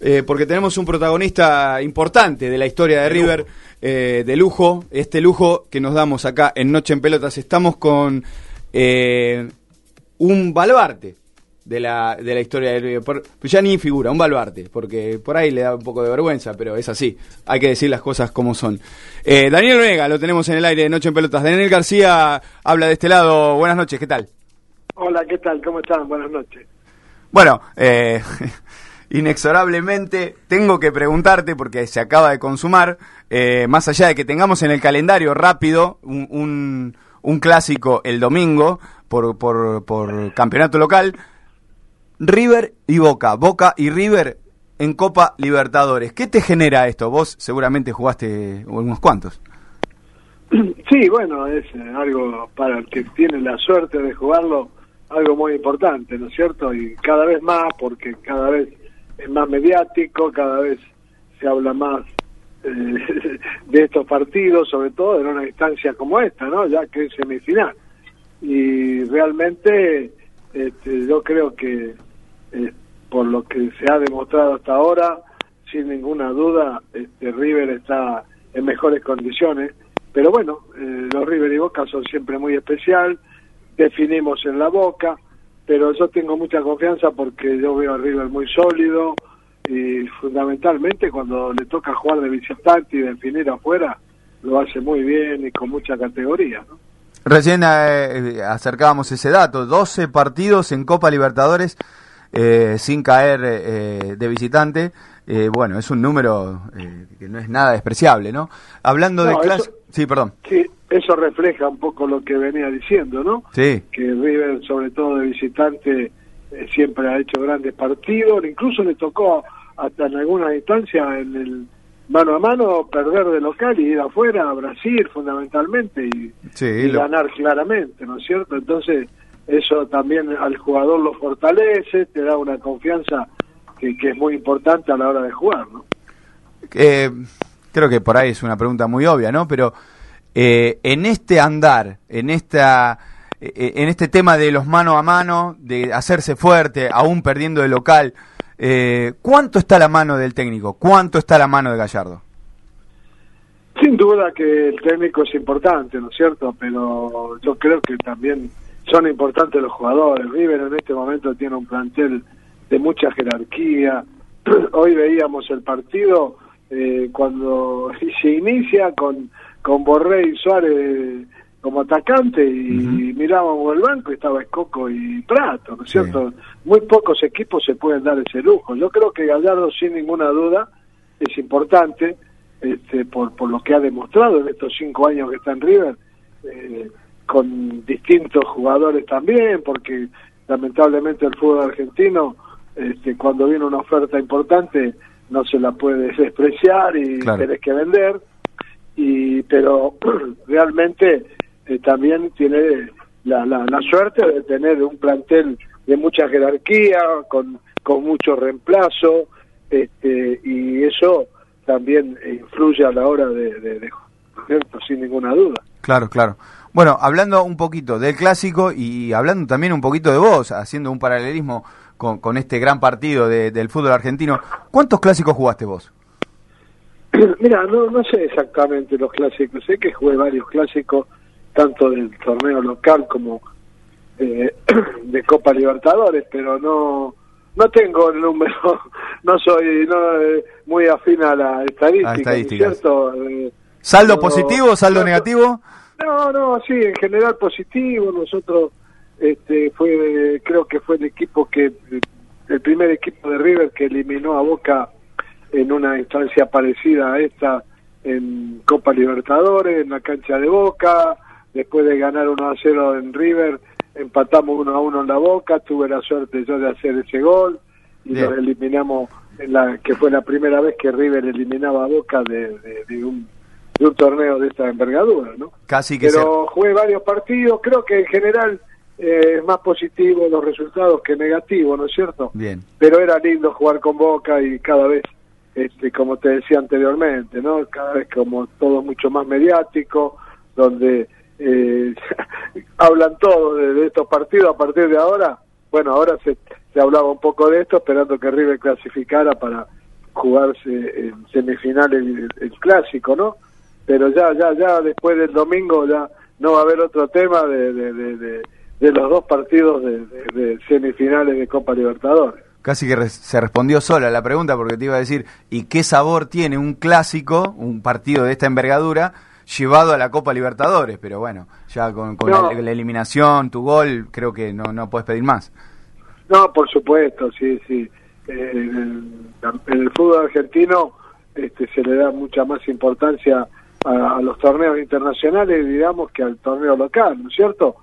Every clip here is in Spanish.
eh, porque tenemos un protagonista importante de la historia de, River, eh, de lujo, este lujo que nos damos acá en Noche en Pelotas. Estamos con eh, un baluarte de la, de la historia de River. Por, pues ya ni figura, un baluarte, porque por ahí le da un poco de vergüenza, pero es así. Hay que decir las cosas como son. Eh, Daniel Vega, lo tenemos en el aire de Noche en Pelotas. Daniel García habla de este lado. Buenas noches, ¿qué tal? Hola, ¿qué tal? ¿Cómo están? Buenas noches. Bueno, eh, inexorablemente tengo que preguntarte, porque se acaba de consumar, eh, más allá de que tengamos en el calendario rápido un, un, un clásico el domingo por, por, por campeonato local, River y Boca, Boca y River en Copa Libertadores. ¿Qué te genera esto? Vos seguramente jugaste unos cuantos. Sí, bueno, es eh, algo para el que tiene la suerte de jugarlo, algo muy importante, ¿no es cierto? Y cada vez más, porque cada vez es más mediático, cada vez se habla más eh, de estos partidos, sobre todo en una instancia como esta, ¿no? Ya que es semifinal. Y realmente este, yo creo que eh, por lo que se ha demostrado hasta ahora, sin ninguna duda, este, River está en mejores condiciones. Pero bueno, eh, los River y Boca son siempre muy especial, definimos en la Boca, pero yo tengo mucha confianza porque yo veo a River muy sólido y fundamentalmente cuando le toca jugar de visitante y definir afuera, lo hace muy bien y con mucha categoría. ¿no? Recién eh, acercábamos ese dato, 12 partidos en Copa Libertadores eh, sin caer eh, de visitante. Eh, bueno, es un número eh, que no es nada despreciable, ¿no? Hablando No, de clase... eso- Sí, perdón. Sí, eso refleja un poco lo que venía diciendo, ¿no? Sí, Que River, sobre todo de visitante, eh, siempre ha hecho grandes partidos, incluso le tocó hasta en alguna instancia en el mano a mano perder de local y ir afuera a Brasil fundamentalmente y, sí. y lo- ganar claramente, ¿no es cierto? Entonces eso también al jugador lo fortalece, te da una confianza que, que es muy importante a la hora de jugar, ¿no? Eh, creo que por ahí es una pregunta muy obvia, ¿no? Pero eh, en este andar, en esta, eh, en este tema de los mano a mano, de hacerse fuerte, aún perdiendo de local, eh, ¿cuánto está la mano del técnico? ¿Cuánto está la mano de Gallardo? Sin duda que el técnico es importante, ¿no es cierto? Pero yo creo que también son importantes los jugadores. River en este momento tiene un plantel de mucha jerarquía. Hoy veíamos el partido eh, cuando se inicia con, con Borré y Suárez como atacante y mirábamos el banco y estaba Escoco y Prato, ¿no es Sí. cierto? Muy pocos equipos se pueden dar ese lujo. Yo creo que Gallardo sin ninguna duda es importante este, por, por lo que ha demostrado en estos cinco años que está en River, eh, con distintos jugadores también, porque lamentablemente el fútbol argentino, este, cuando viene una oferta importante, no se la puede despreciar y Claro. tenés que vender, y pero realmente eh, también tiene la, la, la suerte de tener un plantel de mucha jerarquía, con, con mucho reemplazo, este, y eso también influye a la hora de, de, de sin ninguna duda. Claro, claro. Bueno, hablando un poquito del clásico y hablando también un poquito de vos, haciendo un paralelismo con, con este gran partido de- del fútbol argentino, ¿cuántos clásicos jugaste vos? Mira, no, no sé exactamente los clásicos, sé que jugué varios clásicos, tanto del torneo local como eh, de Copa Libertadores, pero no no tengo el número, no soy no, eh, muy afín a la estadística, A ¿no es estadísticas. ¿cierto? Eh, ¿Saldo positivo, saldo no- negativo? No, no, sí, en general positivo. Nosotros, este, fue, creo que fue el equipo que, el primer equipo de River que eliminó a Boca en una instancia parecida a esta en Copa Libertadores, en la cancha de Boca. Después de ganar 1 a 0 en River, empatamos 1 a 1 en la Boca. Tuve la suerte yo de hacer ese gol y Bien. eliminamos, en la que fue la primera vez que River eliminaba a Boca de, de- de un, de un torneo de esta envergadura, ¿no? Casi que pero jugué varios partidos, creo que en general eh, es más positivo los resultados que negativo, ¿no es cierto? Bien. Pero era lindo jugar con Boca y cada vez, este, como te decía anteriormente, ¿no? Cada vez como todo mucho más mediático, donde eh, hablan todo de, de estos partidos a partir de ahora. Bueno, ahora se, se hablaba un poco de esto, esperando que River clasificara para jugarse en semifinales el, clásico, ¿no? Pero ya, ya, ya después del domingo ya no va a haber otro tema de, de, de, los dos partidos de, semifinales de Copa Libertadores. Casi que se respondió sola la pregunta porque te iba a decir, ¿y qué sabor tiene un clásico, un partido de esta envergadura, llevado a la Copa Libertadores? Pero bueno, ya con, la, eliminación, tu gol, creo que no, no puedes pedir más. No, por supuesto, sí, sí. Eh, en, el, fútbol argentino este, se le da mucha más importancia a, los torneos internacionales, digamos, que al torneo local, ¿no es cierto?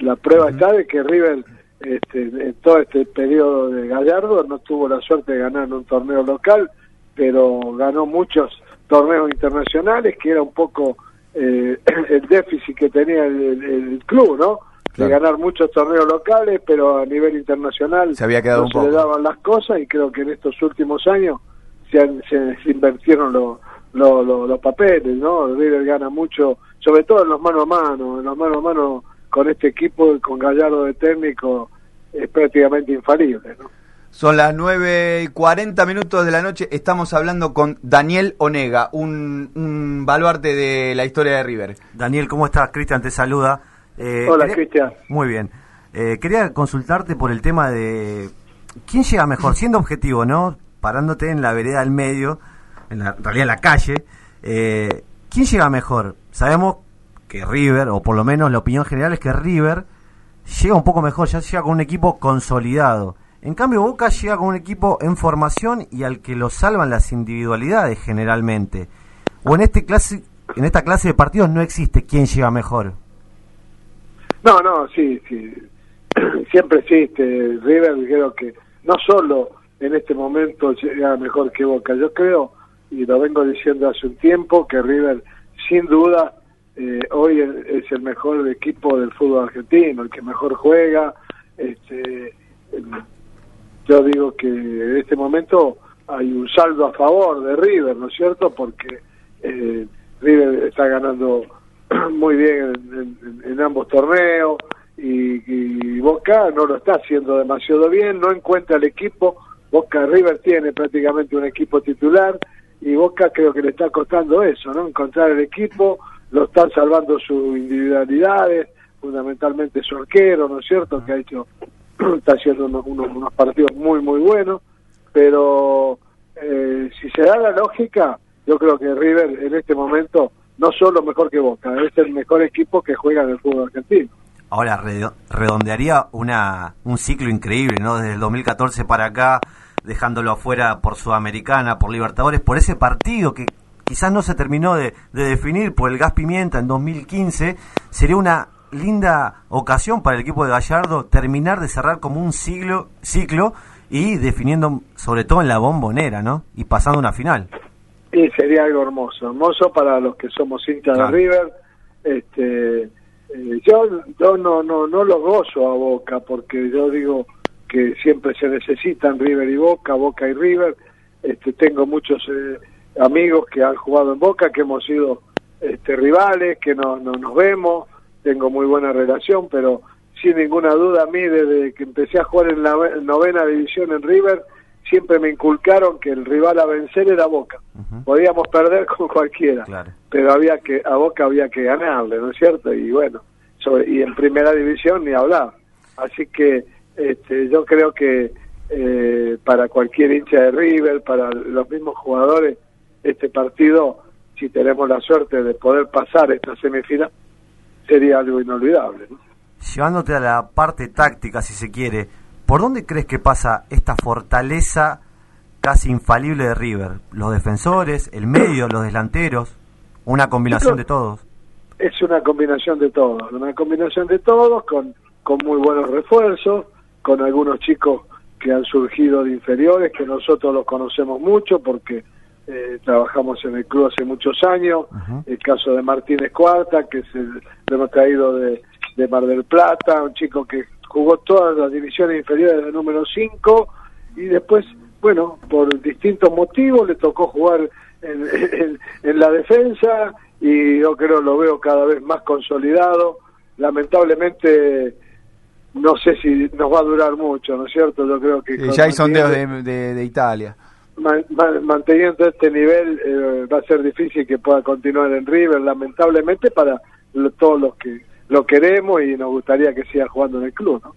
La prueba está de que River, este, en todo este periodo de Gallardo, no tuvo la suerte de ganar un torneo local, pero ganó muchos torneos internacionales, que era un poco eh, el déficit que tenía el club, ¿no? de ganar muchos torneos locales, pero a nivel internacional se había quedado no se le daban las cosas y creo que en estos últimos años se, han, se, invirtieron los los papeles, ¿no? River gana mucho, sobre todo en los mano a mano, en los mano a mano con este equipo, con Gallardo de técnico, es prácticamente infalible, ¿no? Son las 9 y 40 minutos de la noche. Estamos hablando con Daniel Onega, un, un baluarte de la historia de River. Daniel, ¿cómo estás? Cristian te saluda. Eh, Hola, Cristian. Muy bien. Eh, quería consultarte por el tema de quién llega mejor, siendo objetivo, ¿no? Parándote en la vereda del medio, en, la, realidad en la calle. Eh, ¿Quién llega mejor? Sabemos que River, o por lo menos la opinión general es que River llega un poco mejor, ya llega con un equipo consolidado. En cambio, Boca llega con un equipo en formación y al que lo salvan las individualidades generalmente. O en este clase, en esta clase de partidos no existe quién llega mejor. No, no, sí, sí. Siempre existe. River creo que no solo en este momento llega mejor que Boca. Yo creo, y lo vengo diciendo hace un tiempo, que River sin duda eh, hoy es el mejor equipo del fútbol argentino, el que mejor juega. Este, yo digo que en este momento hay un saldo a favor de River, ¿no es cierto? Porque eh, River está ganando muy bien en, ambos torneos y, Boca no lo está haciendo demasiado bien, no encuentra el equipo. Boca River tiene prácticamente un equipo titular y Boca creo que le está costando eso, ¿no? Encontrar el equipo, lo están salvando sus individualidades, fundamentalmente su arquero, ¿no es cierto? Que ha hecho, está haciendo unos, unos, partidos muy, muy buenos, pero eh, si se da la lógica, yo creo que River en este momento no solo mejor que Boca, es el mejor equipo que juega en el fútbol argentino. Ahora, redondearía una, un ciclo increíble, ¿no? Desde el 2014 para acá, dejándolo afuera por Sudamericana, por Libertadores, por ese partido que quizás no se terminó de, definir por el gas pimienta en 2015, sería una linda ocasión para el equipo de Gallardo terminar de cerrar como un siglo, ciclo y definiendo sobre todo en la bombonera, ¿no? Y pasando una final. Y sería algo hermoso, hermoso para los que somos hinchas de River. Este, eh, yo yo no, no, no lo gozo a Boca porque yo digo que siempre se necesitan River y Boca, Boca y River. Este, tengo muchos eh, amigos que han jugado en Boca, que hemos sido este, rivales, que no, no nos vemos, tengo muy buena relación, pero sin ninguna duda a mí desde que empecé a jugar en la novena división en River, siempre me inculcaron que el rival a vencer era Boca. Podíamos perder con cualquiera, pero había que a Boca había que ganarle, ¿no es cierto? Y bueno, y en primera división ni hablar. Así que este, yo creo que eh, para cualquier hincha de River, para los mismos jugadores, este partido, si tenemos la suerte de poder pasar esta semifinal, sería algo inolvidable. Llevándote a la parte táctica, si se quiere, ¿Por dónde crees que pasa esta fortaleza casi infalible de River? ¿Los defensores, el medio, los delanteros? ¿Una combinación de todos? Es una combinación de todos, una combinación de todos con, con muy buenos refuerzos, con algunos chicos que han surgido de inferiores, que nosotros los conocemos mucho porque eh, trabajamos en el club hace muchos años, el caso de Martínez Cuarta, que se, lo hemos traído de, de Mar del Plata, un chico que jugó todas las divisiones inferiores de número 5 y después, bueno, por distintos motivos le tocó jugar en, en, la defensa y yo creo lo veo cada vez más consolidado. Lamentablemente no sé si nos va a durar mucho, ¿no es cierto? Yo creo que... ya hay sondeos de, de, Italia. manteniendo este nivel eh, va a ser difícil que pueda continuar en River, lamentablemente para todos los que lo queremos y nos gustaría que siga jugando en el club, ¿no?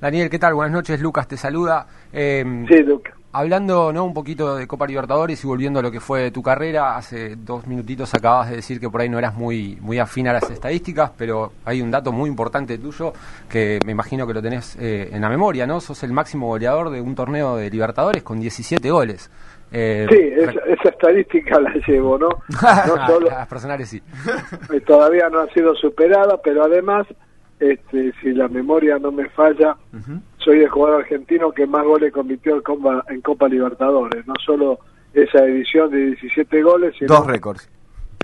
Daniel, ¿qué tal? Buenas noches, Lucas te saluda. Eh, sí, Lucas. Hablando ¿no? un poquito de Copa Libertadores y volviendo a lo que fue tu carrera, hace dos minutitos acabas de decir que por ahí no eras muy, muy afín a las estadísticas, pero hay un dato muy importante tuyo que me imagino que lo tenés eh, en la memoria, ¿no? Sos el máximo goleador de un torneo de Libertadores con 17 goles. Eh, sí, esa, estadística la llevo, ¿no? no solo, las personales sí. Todavía no ha sido superada, pero además este, si la memoria no me falla, soy el jugador argentino que más goles convirtió en Copa, en Copa Libertadores, no solo esa edición de 17 goles, sino... Dos récords.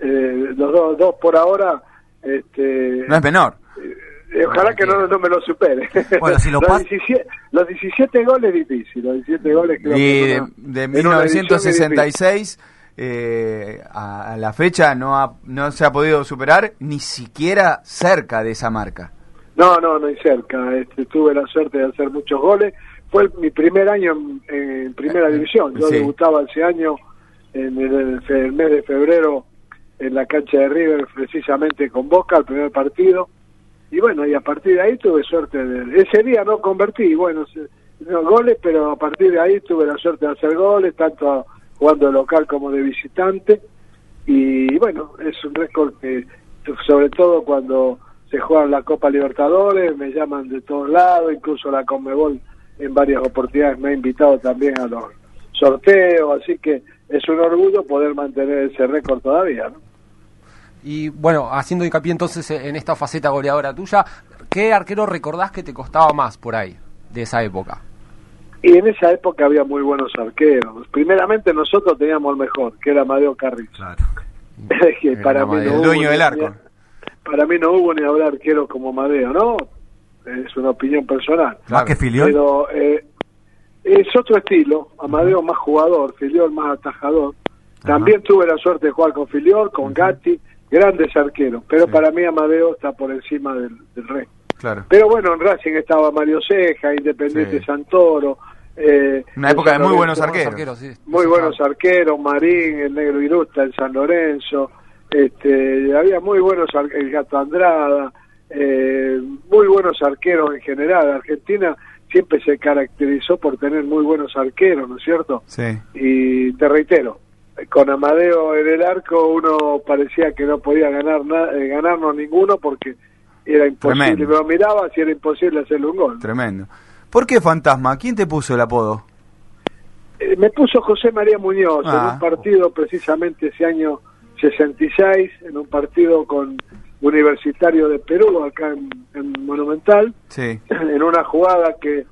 Eh, los dos, dos por ahora... Este, no es menor. Eh, ojalá que no, no, me lo supere. Bueno, si lo los, 17, los 17 goles difícil, los 17 goles que Y de, de 1966 eh, a, a, la fecha no, ha, no se ha podido superar ni siquiera cerca de esa marca. No, no, no hay cerca. Este, tuve la suerte de hacer muchos goles. Fue mi primer año en, primera división. Yo debutaba ese año en el, mes de febrero en la cancha de River, precisamente con Boca, el primer partido. Y bueno, y a partir de ahí tuve suerte de... Ese día no convertí, bueno, no, goles, pero a partir de ahí tuve la suerte de hacer goles, tanto jugando local como de visitante. Y bueno, es un récord que, sobre todo cuando se juegan la Copa Libertadores, me llaman de todos lados, incluso la Conmebol en varias oportunidades me ha invitado también a los sorteos, así que es un orgullo poder mantener ese récord todavía. ¿no? Y bueno, haciendo hincapié entonces en esta faceta goleadora tuya, ¿qué arquero recordás que te costaba más por ahí, de esa época? Y en esa época había muy buenos arqueros. Primeramente nosotros teníamos el mejor, que era Amadeo Carrizo. Claro. para mí el dueño del arco para mí no hubo ni hablar arquero como Madeo, ¿no? Es una opinión personal. Más que Filiol. Pero eh, es otro estilo. Amadeo más jugador, Filiol más atajador. También tuve la suerte de jugar con Filiol, con Gatti, grandes arqueros. Pero para mí Amadeo está por encima del, del resto. Claro. Pero bueno, en Racing estaba Mario Ceja, Independiente Santoro. Eh, Una época de muy buenos arqueros. muy buenos arqueros, Marín, el Negro Irusta, el San Lorenzo. Este, había muy buenos, el Gato Andrada, eh, muy buenos arqueros en general. Argentina siempre se caracterizó por tener muy buenos arqueros, ¿no es cierto? Sí. Y te reitero, con Amadeo en el arco uno parecía que no podía ganar eh, ganarnos ninguno porque era imposible. Me miraba si era imposible hacerle un gol. Tremendo. ¿Por qué Fantasma? ¿Quién te puso el apodo? Eh, me puso José María Muñoz en ah. un partido precisamente ese año 66 en un partido con Universitario de Perú, acá en, Monumental, en una jugada que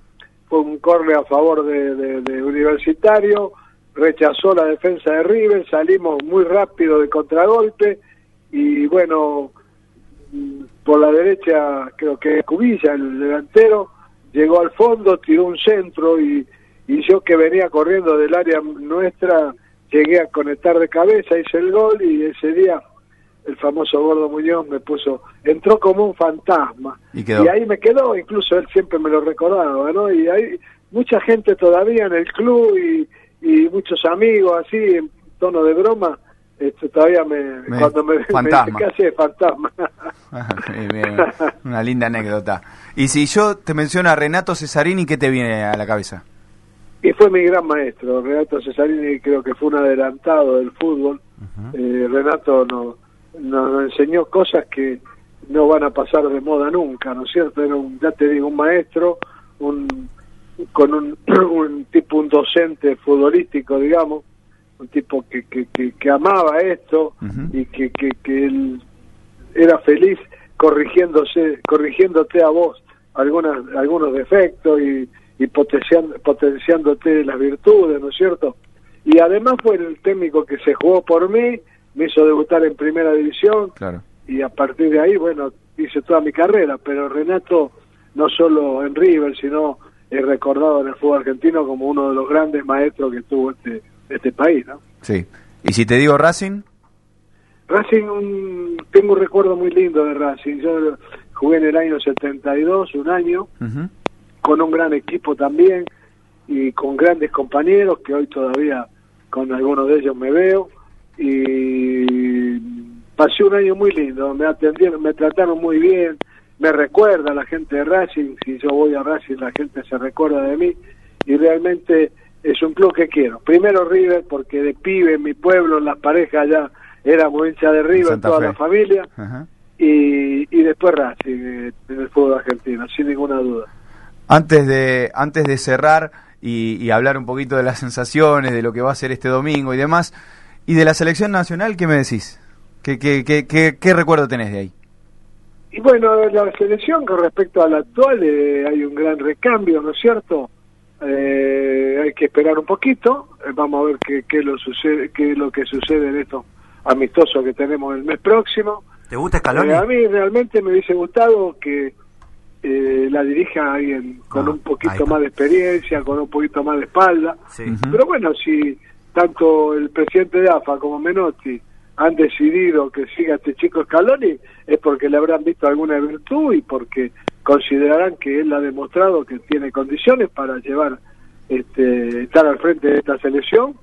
fue un corre a favor de, Universitario, rechazó la defensa de River, salimos muy rápido de contragolpe y bueno, por la derecha creo que Cubilla, el delantero, llegó al fondo, tiró un centro y, y yo que venía corriendo del área nuestra llegué a conectar de cabeza, hice el gol y ese día el famoso Gordo Muñoz me puso, entró como un fantasma. Y, ahí me quedó, incluso él siempre me lo recordaba, ¿no? Y hay mucha gente todavía en el club y, y muchos amigos así, en tono de broma, esto todavía me, cuando me, fantasma. me fantasma. Una linda anécdota. Y si yo te menciono a Renato Cesarini, ¿qué te viene a la cabeza? Y fue mi gran maestro. Renato Cesarini creo que fue un adelantado del fútbol. Eh, Renato nos, nos enseñó cosas que no van a pasar de moda nunca, ¿no es cierto? Era un, ya te digo, un maestro, un con un, un tipo, un docente futbolístico, digamos, un tipo que, que, que, amaba esto y que, que, que él era feliz corrigiéndose, corrigiéndote a vos algunas, algunos defectos y y potenciando, potenciándote las virtudes, ¿no es cierto? Y además fue el técnico que se jugó por mí, me hizo debutar en primera división claro. y a partir de ahí, bueno, hice toda mi carrera, pero Renato no solo en River, sino es recordado en el fútbol argentino como uno de los grandes maestros que tuvo este, este país, ¿no? Sí. ¿Y si te digo Racing? Racing, tengo un recuerdo muy lindo de Racing. Yo jugué en el año 72, un año, con un gran equipo también y con grandes compañeros que hoy todavía con algunos de ellos me veo y pasé un año muy lindo, me atendieron, me trataron muy bien, me recuerda la gente de Racing, si yo voy a Racing la gente se recuerda de mí y realmente es un club que quiero. Primero River porque de pibe en mi pueblo, en las parejas ya éramos hincha de River, toda la familia, y, y después Racing eh, en el fútbol argentino, sin ninguna duda. Antes de, antes de cerrar y, hablar un poquito de las sensaciones, de lo que va a ser este domingo y demás, y de la selección nacional, ¿qué me decís? ¿Qué, qué, qué, qué, recuerdo tenés de ahí? Y bueno, la selección con respecto a la actual eh, hay un gran recambio, ¿no es cierto? Eh, hay que esperar un poquito, eh, vamos a ver qué, qué, lo sucede, qué es lo que sucede en esto amistoso que tenemos el mes próximo. ¿Te gusta Scaloni? a mí realmente me hubiese gustado que eh, la dirija alguien con ah, un poquito más de experiencia, con un poquito más de espalda. Pero bueno, si tanto el presidente de AFA como Menotti han decidido que siga este chico Scaloni, es porque le habrán visto alguna virtud y porque considerarán que él ha demostrado que tiene condiciones para llevar, este, estar al frente de esta selección.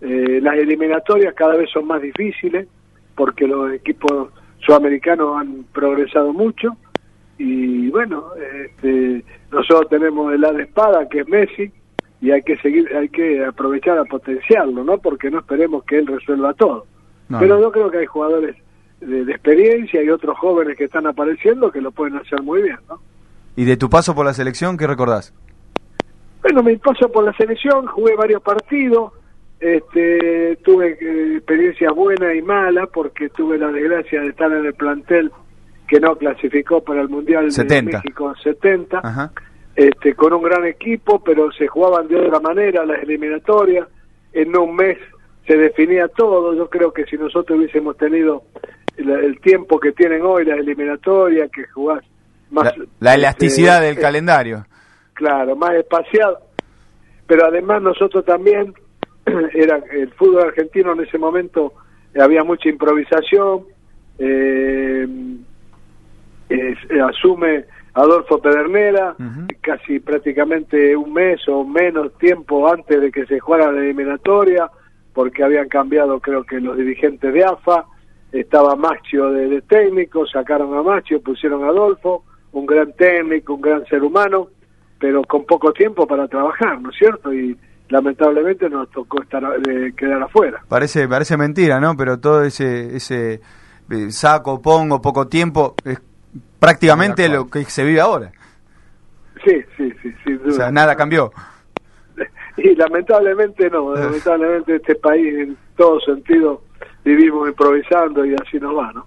Eh, las eliminatorias cada vez son más difíciles porque los equipos sudamericanos han progresado mucho y bueno, este, nosotros tenemos el de espada que es Messi y hay que seguir, hay que aprovechar a potenciarlo, ¿no? Porque no esperemos que él resuelva todo. Pero yo creo que hay jugadores de, experiencia y otros jóvenes que están apareciendo que lo pueden hacer muy bien, ¿no? ¿Y de tu paso por la selección qué recordás? Bueno, mi paso por la selección, jugué varios partidos, este, tuve eh, experiencias buenas y malas porque tuve la desgracia de estar en el plantel que no clasificó para el Mundial de México 70, Este, con un gran equipo, pero se jugaban de otra manera las eliminatorias, en un mes se definía todo, yo creo que si nosotros hubiésemos tenido el, tiempo que tienen hoy las eliminatorias, que jugás más... La, este, elasticidad del calendario. Claro, más espaciado, pero además nosotros también, era el fútbol argentino en ese momento había mucha improvisación, eh, eh, asume Adolfo Pedernera, casi prácticamente un mes o menos tiempo antes de que se jugara la eliminatoria, porque habían cambiado creo que los dirigentes de AFA, estaba Machio de, técnico, sacaron a Machio, pusieron a Adolfo, un gran técnico, un gran ser humano, pero con poco tiempo para trabajar, ¿no es cierto? Y lamentablemente nos tocó estar eh, quedar afuera. Parece parece mentira, ¿no? Pero todo ese ese eh, saco, pongo, poco tiempo, es prácticamente lo que se vive ahora. Sí, sí, sí, sin duda. O sea, nada cambió. Y lamentablemente no, lamentablemente este país en todo sentido vivimos improvisando y así nos va, ¿no?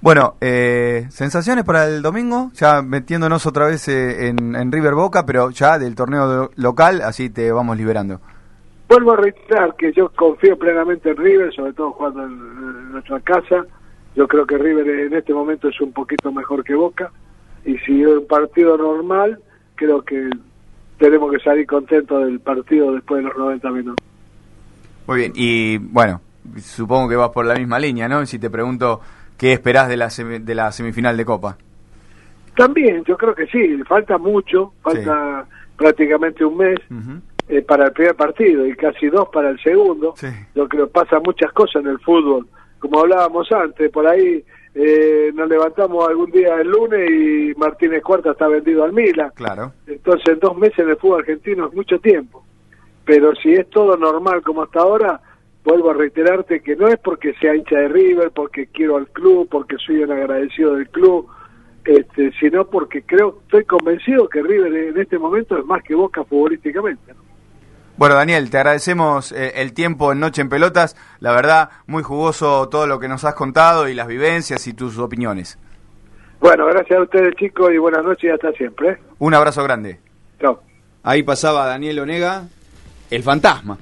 Bueno, eh, sensaciones para el domingo, ya metiéndonos otra vez eh, en, River Boca, pero ya del torneo local, así te vamos liberando. Vuelvo a reiterar que yo confío plenamente en River, sobre todo jugando en nuestra casa, yo creo que River en este momento es un poquito mejor que Boca y si es un partido normal, creo que tenemos que salir contentos del partido después de los 90 minutos. Muy bien, y bueno, supongo que vas por la misma línea, ¿no? Si te pregunto qué esperás de la, de la semifinal de Copa. También, yo creo que sí, falta mucho, falta prácticamente un mes eh, para el primer partido y casi dos para el segundo. Yo creo que pasa muchas cosas en el fútbol como hablábamos antes, por ahí eh, nos levantamos algún día el lunes y Martínez Cuarta está vendido al Mila. Claro. Entonces, dos meses en el fútbol argentino es mucho tiempo. Pero si es todo normal como hasta ahora, vuelvo a reiterarte que no es porque sea hincha de River, porque quiero al club, porque soy un agradecido del club, este, sino porque creo, estoy convencido que River en este momento es más que Boca futbolísticamente. ¿no? Bueno, Daniel, te agradecemos eh, el tiempo en Noche en Pelotas. La verdad, muy jugoso todo lo que nos has contado y las vivencias y tus opiniones. Bueno, gracias a ustedes, chicos, y buenas noches y hasta siempre. Un abrazo grande. Chao. Ahí pasaba Daniel Onega, el fantasma.